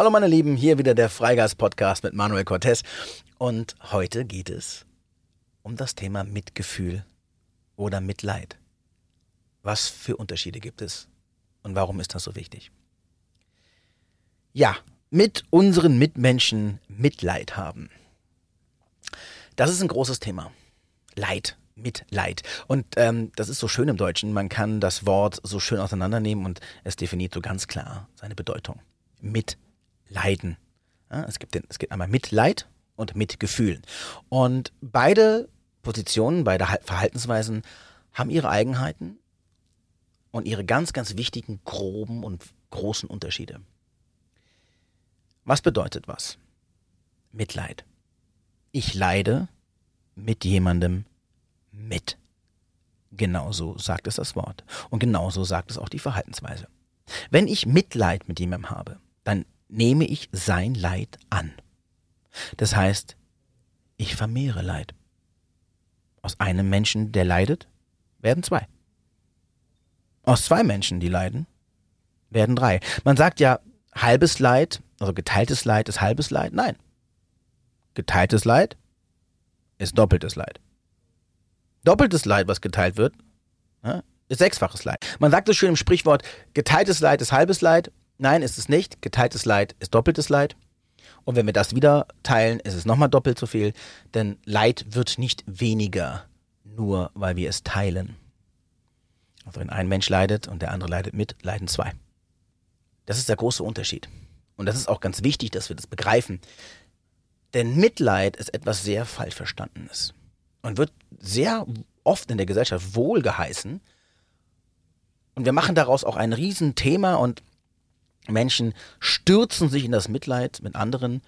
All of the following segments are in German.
Hallo meine Lieben, hier wieder der Freigeist-Podcast mit Manuel Cortez. Und heute geht es um das Thema Mitgefühl oder Mitleid. Was für Unterschiede gibt es und warum ist das so wichtig? Ja, mit unseren Mitmenschen Mitleid haben. Das ist ein großes Thema. Leid, Mitleid. Und ähm, das ist so schön im Deutschen. Man kann das Wort so schön auseinandernehmen und es definiert so ganz klar seine Bedeutung. Mitleid. Leiden. Ja, es, gibt den, es gibt einmal Mitleid und Mitgefühl. Und beide Positionen, beide Verhaltensweisen haben ihre Eigenheiten und ihre ganz, ganz wichtigen, groben und großen Unterschiede. Was bedeutet was? Mitleid. Ich leide mit jemandem mit. Genauso sagt es das Wort. Und genauso sagt es auch die Verhaltensweise. Wenn ich Mitleid mit jemandem habe, dann nehme ich sein Leid an. Das heißt, ich vermehre Leid. Aus einem Menschen, der leidet, werden zwei. Aus zwei Menschen, die leiden, werden drei. Man sagt ja, halbes Leid, also geteiltes Leid ist halbes Leid. Nein. Geteiltes Leid ist doppeltes Leid. Doppeltes Leid, was geteilt wird, ist sechsfaches Leid. Man sagt so schön im Sprichwort, geteiltes Leid ist halbes Leid Nein, ist es nicht. Geteiltes Leid ist doppeltes Leid. Und wenn wir das wieder teilen, ist es nochmal doppelt so viel. Denn Leid wird nicht weniger, nur weil wir es teilen. Also wenn ein Mensch leidet und der andere leidet mit, leiden zwei. Das ist der große Unterschied. Und das ist auch ganz wichtig, dass wir das begreifen. Denn Mitleid ist etwas sehr falsch Verstandenes und wird sehr oft in der Gesellschaft wohlgeheißen. Und wir machen daraus auch ein Riesenthema und Menschen stürzen sich in das Mitleid mit anderen,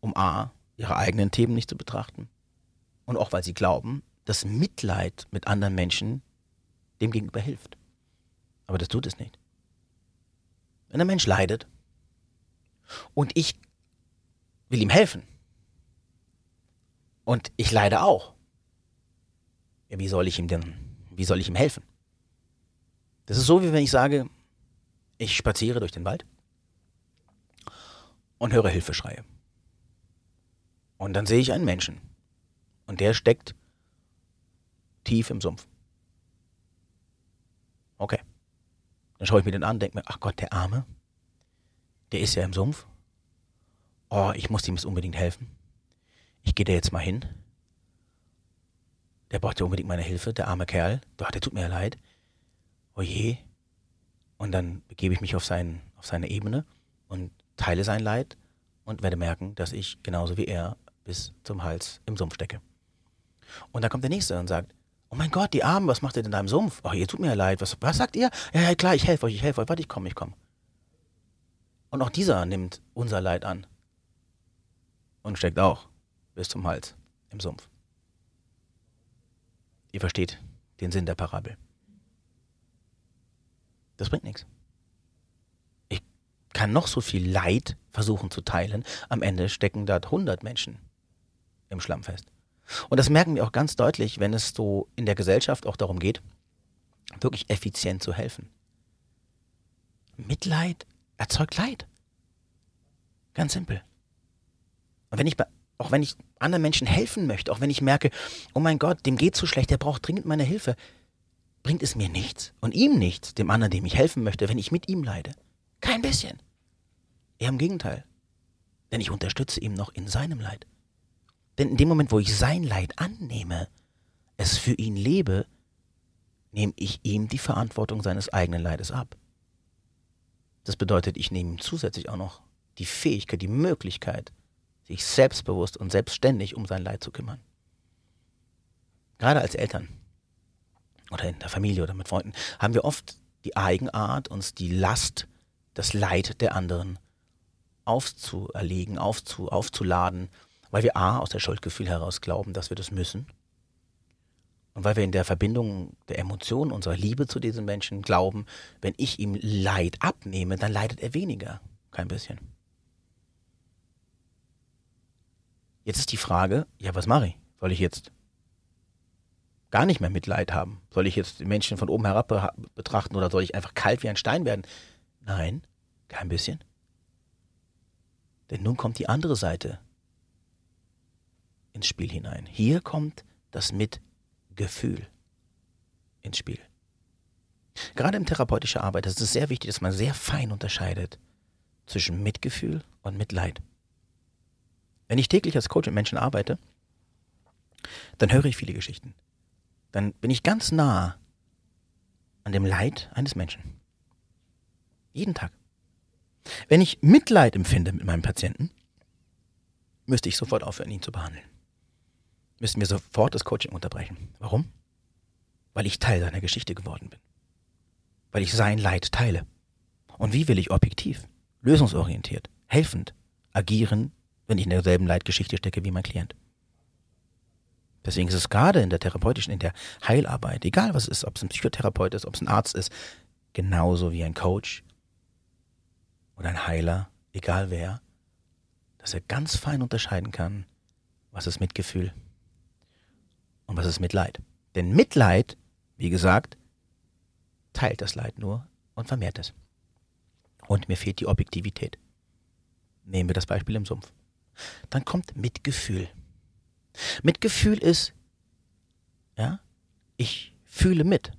um A, ihre eigenen Themen nicht zu betrachten. Und auch weil sie glauben, dass Mitleid mit anderen Menschen dem gegenüber hilft. Aber das tut es nicht. Wenn ein Mensch leidet und ich will ihm helfen und ich leide auch, ja, wie soll ich ihm denn, wie soll ich ihm helfen? Das ist so, wie wenn ich sage, ich spaziere durch den Wald und höre Hilfeschreie. Und dann sehe ich einen Menschen. Und der steckt tief im Sumpf. Okay. Dann schaue ich mir den an denke mir, ach Gott, der Arme, der ist ja im Sumpf. Oh, ich muss ihm jetzt unbedingt helfen. Ich gehe da jetzt mal hin. Der braucht ja unbedingt meine Hilfe, der arme Kerl. Doch, der tut mir ja leid. Oh je, und dann begebe ich mich auf, sein, auf seine Ebene und teile sein Leid und werde merken, dass ich genauso wie er bis zum Hals im Sumpf stecke. Und dann kommt der Nächste und sagt, oh mein Gott, die Armen, was macht ihr denn da im Sumpf? Oh, ihr tut mir ja leid. Was, was sagt ihr? Ja, ja, klar, ich helfe euch, ich helfe euch. Warte, ich komme, ich komme. Und auch dieser nimmt unser Leid an und steckt auch bis zum Hals im Sumpf. Ihr versteht den Sinn der Parabel. Das bringt nichts. Ich kann noch so viel Leid versuchen zu teilen. Am Ende stecken da 100 Menschen im Schlamm fest. Und das merken wir auch ganz deutlich, wenn es so in der Gesellschaft auch darum geht, wirklich effizient zu helfen. Mitleid erzeugt Leid. Ganz simpel. Und wenn ich auch wenn ich anderen Menschen helfen möchte, auch wenn ich merke, oh mein Gott, dem geht so schlecht, der braucht dringend meine Hilfe, bringt es mir nichts und ihm nichts, dem anderen, dem ich helfen möchte, wenn ich mit ihm leide. Kein bisschen. Eher im Gegenteil. Denn ich unterstütze ihn noch in seinem Leid. Denn in dem Moment, wo ich sein Leid annehme, es für ihn lebe, nehme ich ihm die Verantwortung seines eigenen Leides ab. Das bedeutet, ich nehme ihm zusätzlich auch noch die Fähigkeit, die Möglichkeit, sich selbstbewusst und selbstständig um sein Leid zu kümmern. Gerade als Eltern oder in der Familie oder mit Freunden, haben wir oft die Eigenart, uns die Last, das Leid der anderen aufzuerlegen, aufzu, aufzuladen, weil wir A, aus der Schuldgefühl heraus glauben, dass wir das müssen. Und weil wir in der Verbindung der Emotionen, unserer Liebe zu diesem Menschen glauben, wenn ich ihm Leid abnehme, dann leidet er weniger. Kein bisschen. Jetzt ist die Frage, ja, was mache ich? Soll ich jetzt gar nicht mehr Mitleid haben? Soll ich jetzt die Menschen von oben herab betrachten oder soll ich einfach kalt wie ein Stein werden? Nein, kein bisschen. Denn nun kommt die andere Seite ins Spiel hinein. Hier kommt das Mitgefühl ins Spiel. Gerade in therapeutischer Arbeit ist es sehr wichtig, dass man sehr fein unterscheidet zwischen Mitgefühl und Mitleid. Wenn ich täglich als Coach mit Menschen arbeite, dann höre ich viele Geschichten. Dann bin ich ganz nah an dem Leid eines Menschen. Jeden Tag. Wenn ich Mitleid empfinde mit meinem Patienten, müsste ich sofort aufhören, ihn zu behandeln. Müssten wir sofort das Coaching unterbrechen. Warum? Weil ich Teil seiner Geschichte geworden bin. Weil ich sein Leid teile. Und wie will ich objektiv, lösungsorientiert, helfend agieren, wenn ich in derselben Leidgeschichte stecke wie mein Klient? Deswegen ist es gerade in der therapeutischen, in der Heilarbeit, egal was es ist, ob es ein Psychotherapeut ist, ob es ein Arzt ist, genauso wie ein Coach oder ein Heiler, egal wer, dass er ganz fein unterscheiden kann, was ist Mitgefühl und was ist Mitleid. Denn Mitleid, wie gesagt, teilt das Leid nur und vermehrt es. Und mir fehlt die Objektivität. Nehmen wir das Beispiel im Sumpf. Dann kommt Mitgefühl. Mitgefühl ist, ja, ich fühle mit.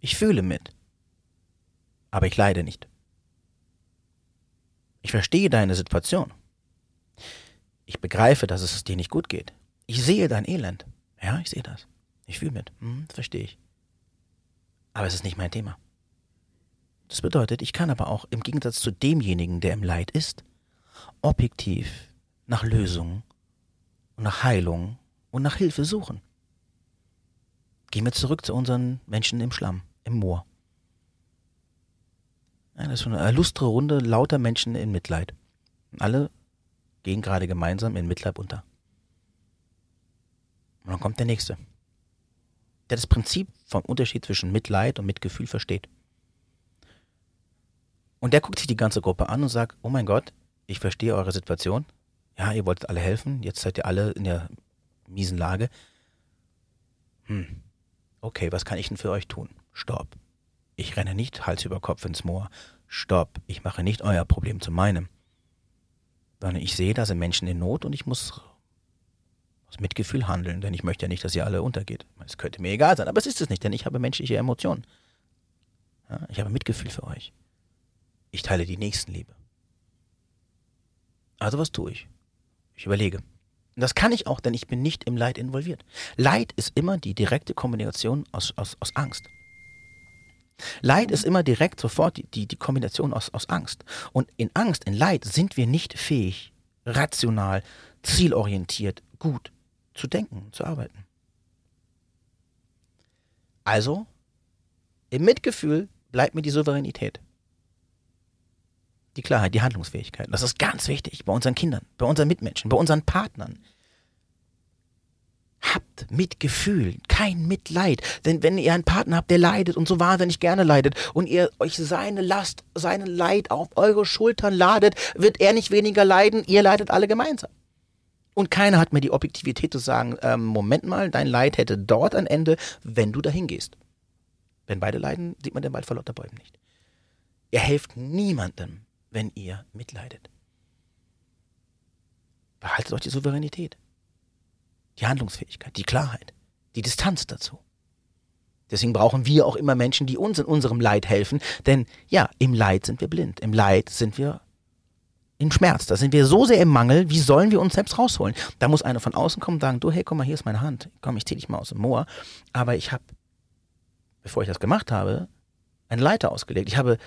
Ich fühle mit. Aber ich leide nicht. Ich verstehe deine Situation. Ich begreife, dass es dir nicht gut geht. Ich sehe dein Elend. Ja, ich sehe das. Ich fühle mit. Hm, verstehe ich. Aber es ist nicht mein Thema. Das bedeutet, ich kann aber auch im Gegensatz zu demjenigen, der im Leid ist, objektiv nach Lösungen und nach Heilung und nach Hilfe suchen. Gehen wir zurück zu unseren Menschen im Schlamm, im Moor. Ja, das ist eine lustre Runde lauter Menschen in Mitleid. Und alle gehen gerade gemeinsam in Mitleid unter. Und dann kommt der Nächste, der das Prinzip vom Unterschied zwischen Mitleid und Mitgefühl versteht. Und der guckt sich die ganze Gruppe an und sagt, oh mein Gott, ich verstehe eure Situation, ja, ihr wolltet alle helfen, jetzt seid ihr alle in der miesen Lage. Hm, okay, was kann ich denn für euch tun? Stopp. Ich renne nicht Hals über Kopf ins Moor. Stopp, ich mache nicht euer Problem zu meinem. Sondern ich sehe, da sind Menschen in Not und ich muss aus Mitgefühl handeln, denn ich möchte ja nicht, dass ihr alle untergeht. Es könnte mir egal sein, aber es ist es nicht, denn ich habe menschliche Emotionen. Ja, ich habe Mitgefühl für euch. Ich teile die Nächstenliebe. Also was tue ich? Ich überlege. Und das kann ich auch, denn ich bin nicht im Leid involviert. Leid ist immer die direkte Kombination aus, aus, aus Angst. Leid ist immer direkt sofort die, die, die Kombination aus, aus Angst. Und in Angst, in Leid sind wir nicht fähig, rational, zielorientiert, gut zu denken, zu arbeiten. Also, im Mitgefühl bleibt mir die Souveränität die Klarheit, die Handlungsfähigkeit. Das ist ganz wichtig bei unseren Kindern, bei unseren Mitmenschen, bei unseren Partnern. Habt Mitgefühl, kein Mitleid. Denn wenn ihr einen Partner habt, der leidet und so wahnsinnig gerne leidet und ihr euch seine Last, seinen Leid auf eure Schultern ladet, wird er nicht weniger leiden, ihr leidet alle gemeinsam. Und keiner hat mehr die Objektivität zu sagen, ähm, Moment mal, dein Leid hätte dort ein Ende, wenn du dahin gehst. Wenn beide leiden, sieht man den Wald vor lauter Bäumen nicht. Ihr helft niemandem, wenn ihr mitleidet. Behaltet euch die Souveränität, die Handlungsfähigkeit, die Klarheit, die Distanz dazu. Deswegen brauchen wir auch immer Menschen, die uns in unserem Leid helfen, denn ja, im Leid sind wir blind, im Leid sind wir im Schmerz, da sind wir so sehr im Mangel, wie sollen wir uns selbst rausholen? Da muss einer von außen kommen und sagen, du, hey, komm mal, hier ist meine Hand, komm, ich zieh dich mal aus dem Moor, aber ich habe, bevor ich das gemacht habe, eine Leiter ausgelegt. Ich habe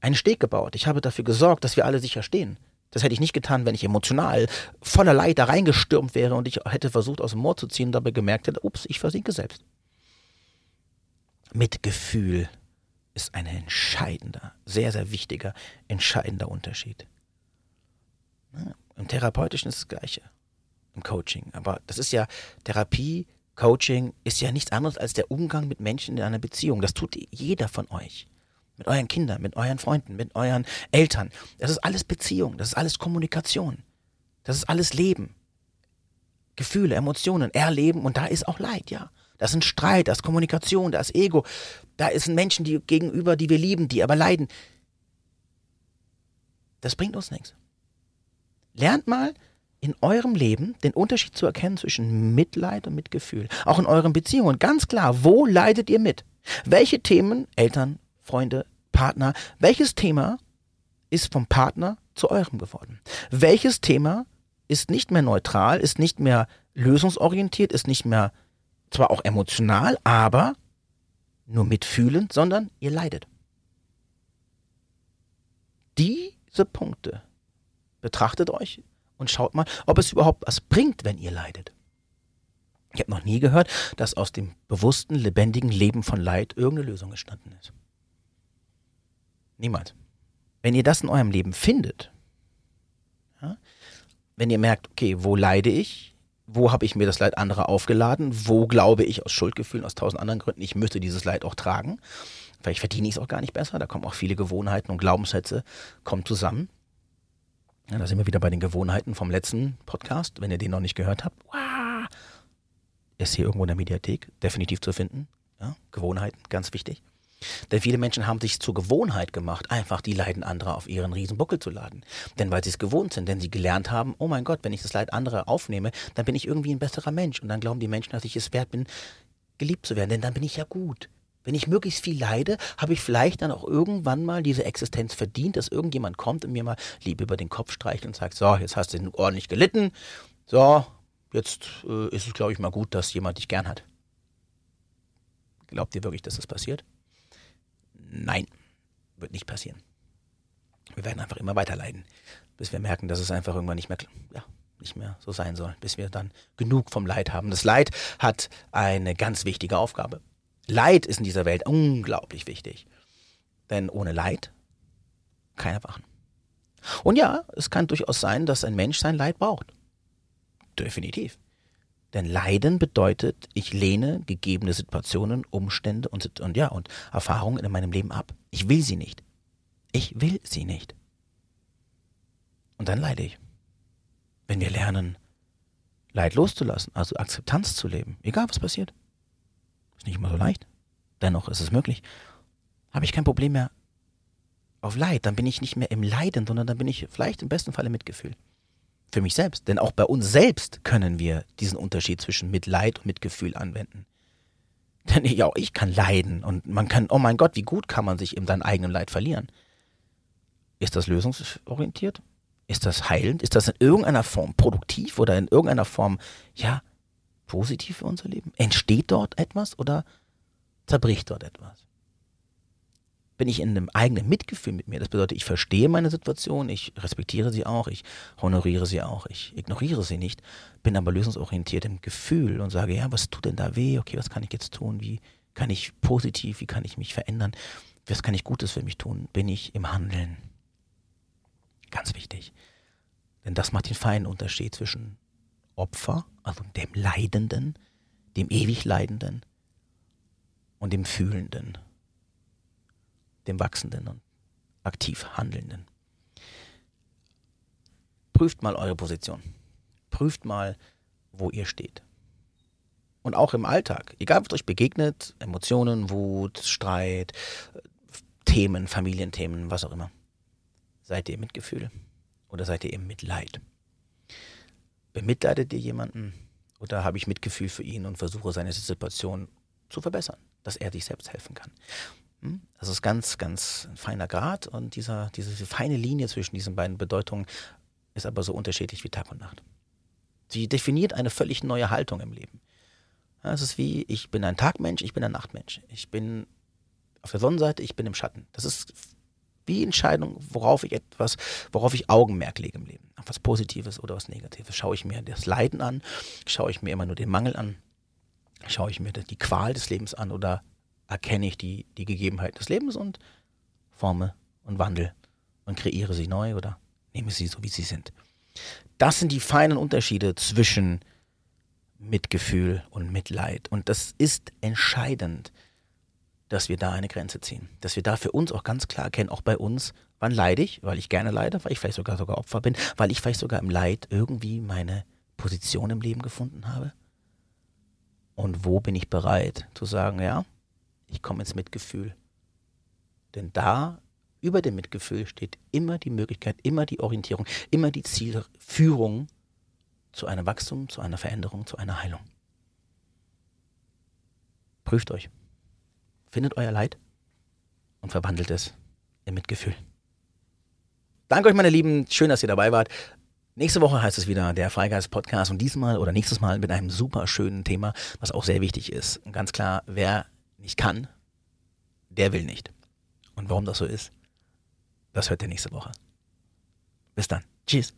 einen Steg gebaut. Ich habe dafür gesorgt, dass wir alle sicher stehen. Das hätte ich nicht getan, wenn ich emotional voller Leid da reingestürmt wäre und ich hätte versucht, aus dem Moor zu ziehen und dabei gemerkt hätte, ups, ich versinke selbst. Mitgefühl ist ein entscheidender, sehr, sehr wichtiger, entscheidender Unterschied. Im Therapeutischen ist das Gleiche. Im Coaching. Aber das ist ja Therapie, Coaching ist ja nichts anderes als der Umgang mit Menschen in einer Beziehung. Das tut jeder von euch mit euren Kindern, mit euren Freunden, mit euren Eltern. Das ist alles Beziehung, das ist alles Kommunikation. Das ist alles Leben. Gefühle, Emotionen, Erleben und da ist auch Leid, ja. Das ist ein Streit, das ist Kommunikation, da ist Ego. Da sind Menschen die gegenüber, die wir lieben, die aber leiden. Das bringt uns nichts. Lernt mal in eurem Leben den Unterschied zu erkennen zwischen Mitleid und Mitgefühl. Auch in euren Beziehungen. Ganz klar, wo leidet ihr mit? Welche Themen, Eltern, Freunde, Partner, welches Thema ist vom Partner zu eurem geworden? Welches Thema ist nicht mehr neutral, ist nicht mehr lösungsorientiert, ist nicht mehr zwar auch emotional, aber nur mitfühlend, sondern ihr leidet. Diese Punkte betrachtet euch und schaut mal, ob es überhaupt was bringt, wenn ihr leidet. Ich habe noch nie gehört, dass aus dem bewussten, lebendigen Leben von Leid irgendeine Lösung entstanden ist. Niemals. Wenn ihr das in eurem Leben findet, ja, wenn ihr merkt, okay, wo leide ich, wo habe ich mir das Leid anderer aufgeladen, wo glaube ich aus Schuldgefühlen, aus tausend anderen Gründen, ich müsste dieses Leid auch tragen, vielleicht verdiene ich es auch gar nicht besser, da kommen auch viele Gewohnheiten und Glaubenssätze kommen zusammen. Ja, da sind wir wieder bei den Gewohnheiten vom letzten Podcast, wenn ihr den noch nicht gehört habt. Ist hier irgendwo in der Mediathek definitiv zu finden. Ja, Gewohnheiten, ganz wichtig. Denn viele Menschen haben sich zur Gewohnheit gemacht, einfach die Leiden anderer auf ihren Riesenbuckel zu laden. Denn weil sie es gewohnt sind, denn sie gelernt haben, oh mein Gott, wenn ich das Leid anderer aufnehme, dann bin ich irgendwie ein besserer Mensch. Und dann glauben die Menschen, dass ich es wert bin, geliebt zu werden. Denn dann bin ich ja gut. Wenn ich möglichst viel leide, habe ich vielleicht dann auch irgendwann mal diese Existenz verdient, dass irgendjemand kommt und mir mal Liebe über den Kopf streicht und sagt, so, jetzt hast du ordentlich gelitten. So, jetzt äh, ist es, glaube ich, mal gut, dass jemand dich gern hat. Glaubt ihr wirklich, dass das passiert? Nein, wird nicht passieren. Wir werden einfach immer weiter leiden, bis wir merken, dass es einfach irgendwann nicht mehr, ja, nicht mehr so sein soll, bis wir dann genug vom Leid haben. Das Leid hat eine ganz wichtige Aufgabe. Leid ist in dieser Welt unglaublich wichtig. Denn ohne Leid kein Erwachen. Und ja, es kann durchaus sein, dass ein Mensch sein Leid braucht. Definitiv. Denn Leiden bedeutet, ich lehne gegebene Situationen, Umstände und, und ja, und Erfahrungen in meinem Leben ab. Ich will sie nicht. Ich will sie nicht. Und dann leide ich. Wenn wir lernen, Leid loszulassen, also Akzeptanz zu leben, egal was passiert, ist nicht immer so leicht, dennoch ist es möglich, habe ich kein Problem mehr auf Leid, dann bin ich nicht mehr im Leiden, sondern dann bin ich vielleicht im besten Fall im Mitgefühl für mich selbst. Denn auch bei uns selbst können wir diesen Unterschied zwischen Mitleid und Mitgefühl anwenden. Denn ich, auch ich kann leiden und man kann, oh mein Gott, wie gut kann man sich in seinem eigenen Leid verlieren. Ist das lösungsorientiert? Ist das heilend? Ist das in irgendeiner Form produktiv oder in irgendeiner Form, ja, positiv für unser Leben? Entsteht dort etwas oder zerbricht dort etwas? Bin ich in einem eigenen Mitgefühl mit mir. Das bedeutet, ich verstehe meine Situation, ich respektiere sie auch, ich honoriere sie auch, ich ignoriere sie nicht, bin aber lösungsorientiert im Gefühl und sage, ja, was tut denn da weh? Okay, was kann ich jetzt tun? Wie kann ich positiv, wie kann ich mich verändern? Was kann ich Gutes für mich tun? Bin ich im Handeln? Ganz wichtig. Denn das macht den feinen Unterschied zwischen Opfer, also dem Leidenden, dem ewig Leidenden und dem Fühlenden dem Wachsenden und aktiv Handelnden. Prüft mal eure Position. Prüft mal, wo ihr steht. Und auch im Alltag, egal was euch begegnet, Emotionen, Wut, Streit, Themen, Familienthemen, was auch immer. Seid ihr im Mitgefühl oder seid ihr im Mitleid? Bemitleidet ihr jemanden oder habe ich Mitgefühl für ihn und versuche seine Situation zu verbessern, dass er sich selbst helfen kann? Hm? Das ist ganz, ganz ein feiner Grad und dieser, diese feine Linie zwischen diesen beiden Bedeutungen ist aber so unterschiedlich wie Tag und Nacht. Sie definiert eine völlig neue Haltung im Leben. Es ist wie, ich bin ein Tagmensch, ich bin ein Nachtmensch. Ich bin auf der Sonnenseite, ich bin im Schatten. Das ist wie Entscheidung, worauf ich etwas, worauf ich Augenmerk lege im Leben. Auf was Positives oder was Negatives. Schaue ich mir das Leiden an, schaue ich mir immer nur den Mangel an, schaue ich mir die Qual des Lebens an oder erkenne ich die, die Gegebenheiten des Lebens und forme und wandle und kreiere sie neu oder nehme sie so, wie sie sind. Das sind die feinen Unterschiede zwischen Mitgefühl und Mitleid. Und das ist entscheidend, dass wir da eine Grenze ziehen. Dass wir da für uns auch ganz klar erkennen, auch bei uns, wann leide ich, weil ich gerne leide, weil ich vielleicht sogar sogar Opfer bin, weil ich vielleicht sogar im Leid irgendwie meine Position im Leben gefunden habe. Und wo bin ich bereit zu sagen, ja, ich komme ins Mitgefühl. Denn da über dem Mitgefühl steht immer die Möglichkeit, immer die Orientierung, immer die Zielführung zu einem Wachstum, zu einer Veränderung, zu einer Heilung. Prüft euch. Findet euer Leid und verwandelt es in Mitgefühl. Danke euch, meine Lieben. Schön, dass ihr dabei wart. Nächste Woche heißt es wieder der Freigeist Podcast und diesmal oder nächstes Mal mit einem super schönen Thema, was auch sehr wichtig ist. Und ganz klar, wer nicht kann, der will nicht. Und warum das so ist, das hört ihr nächste Woche. Bis dann. Tschüss.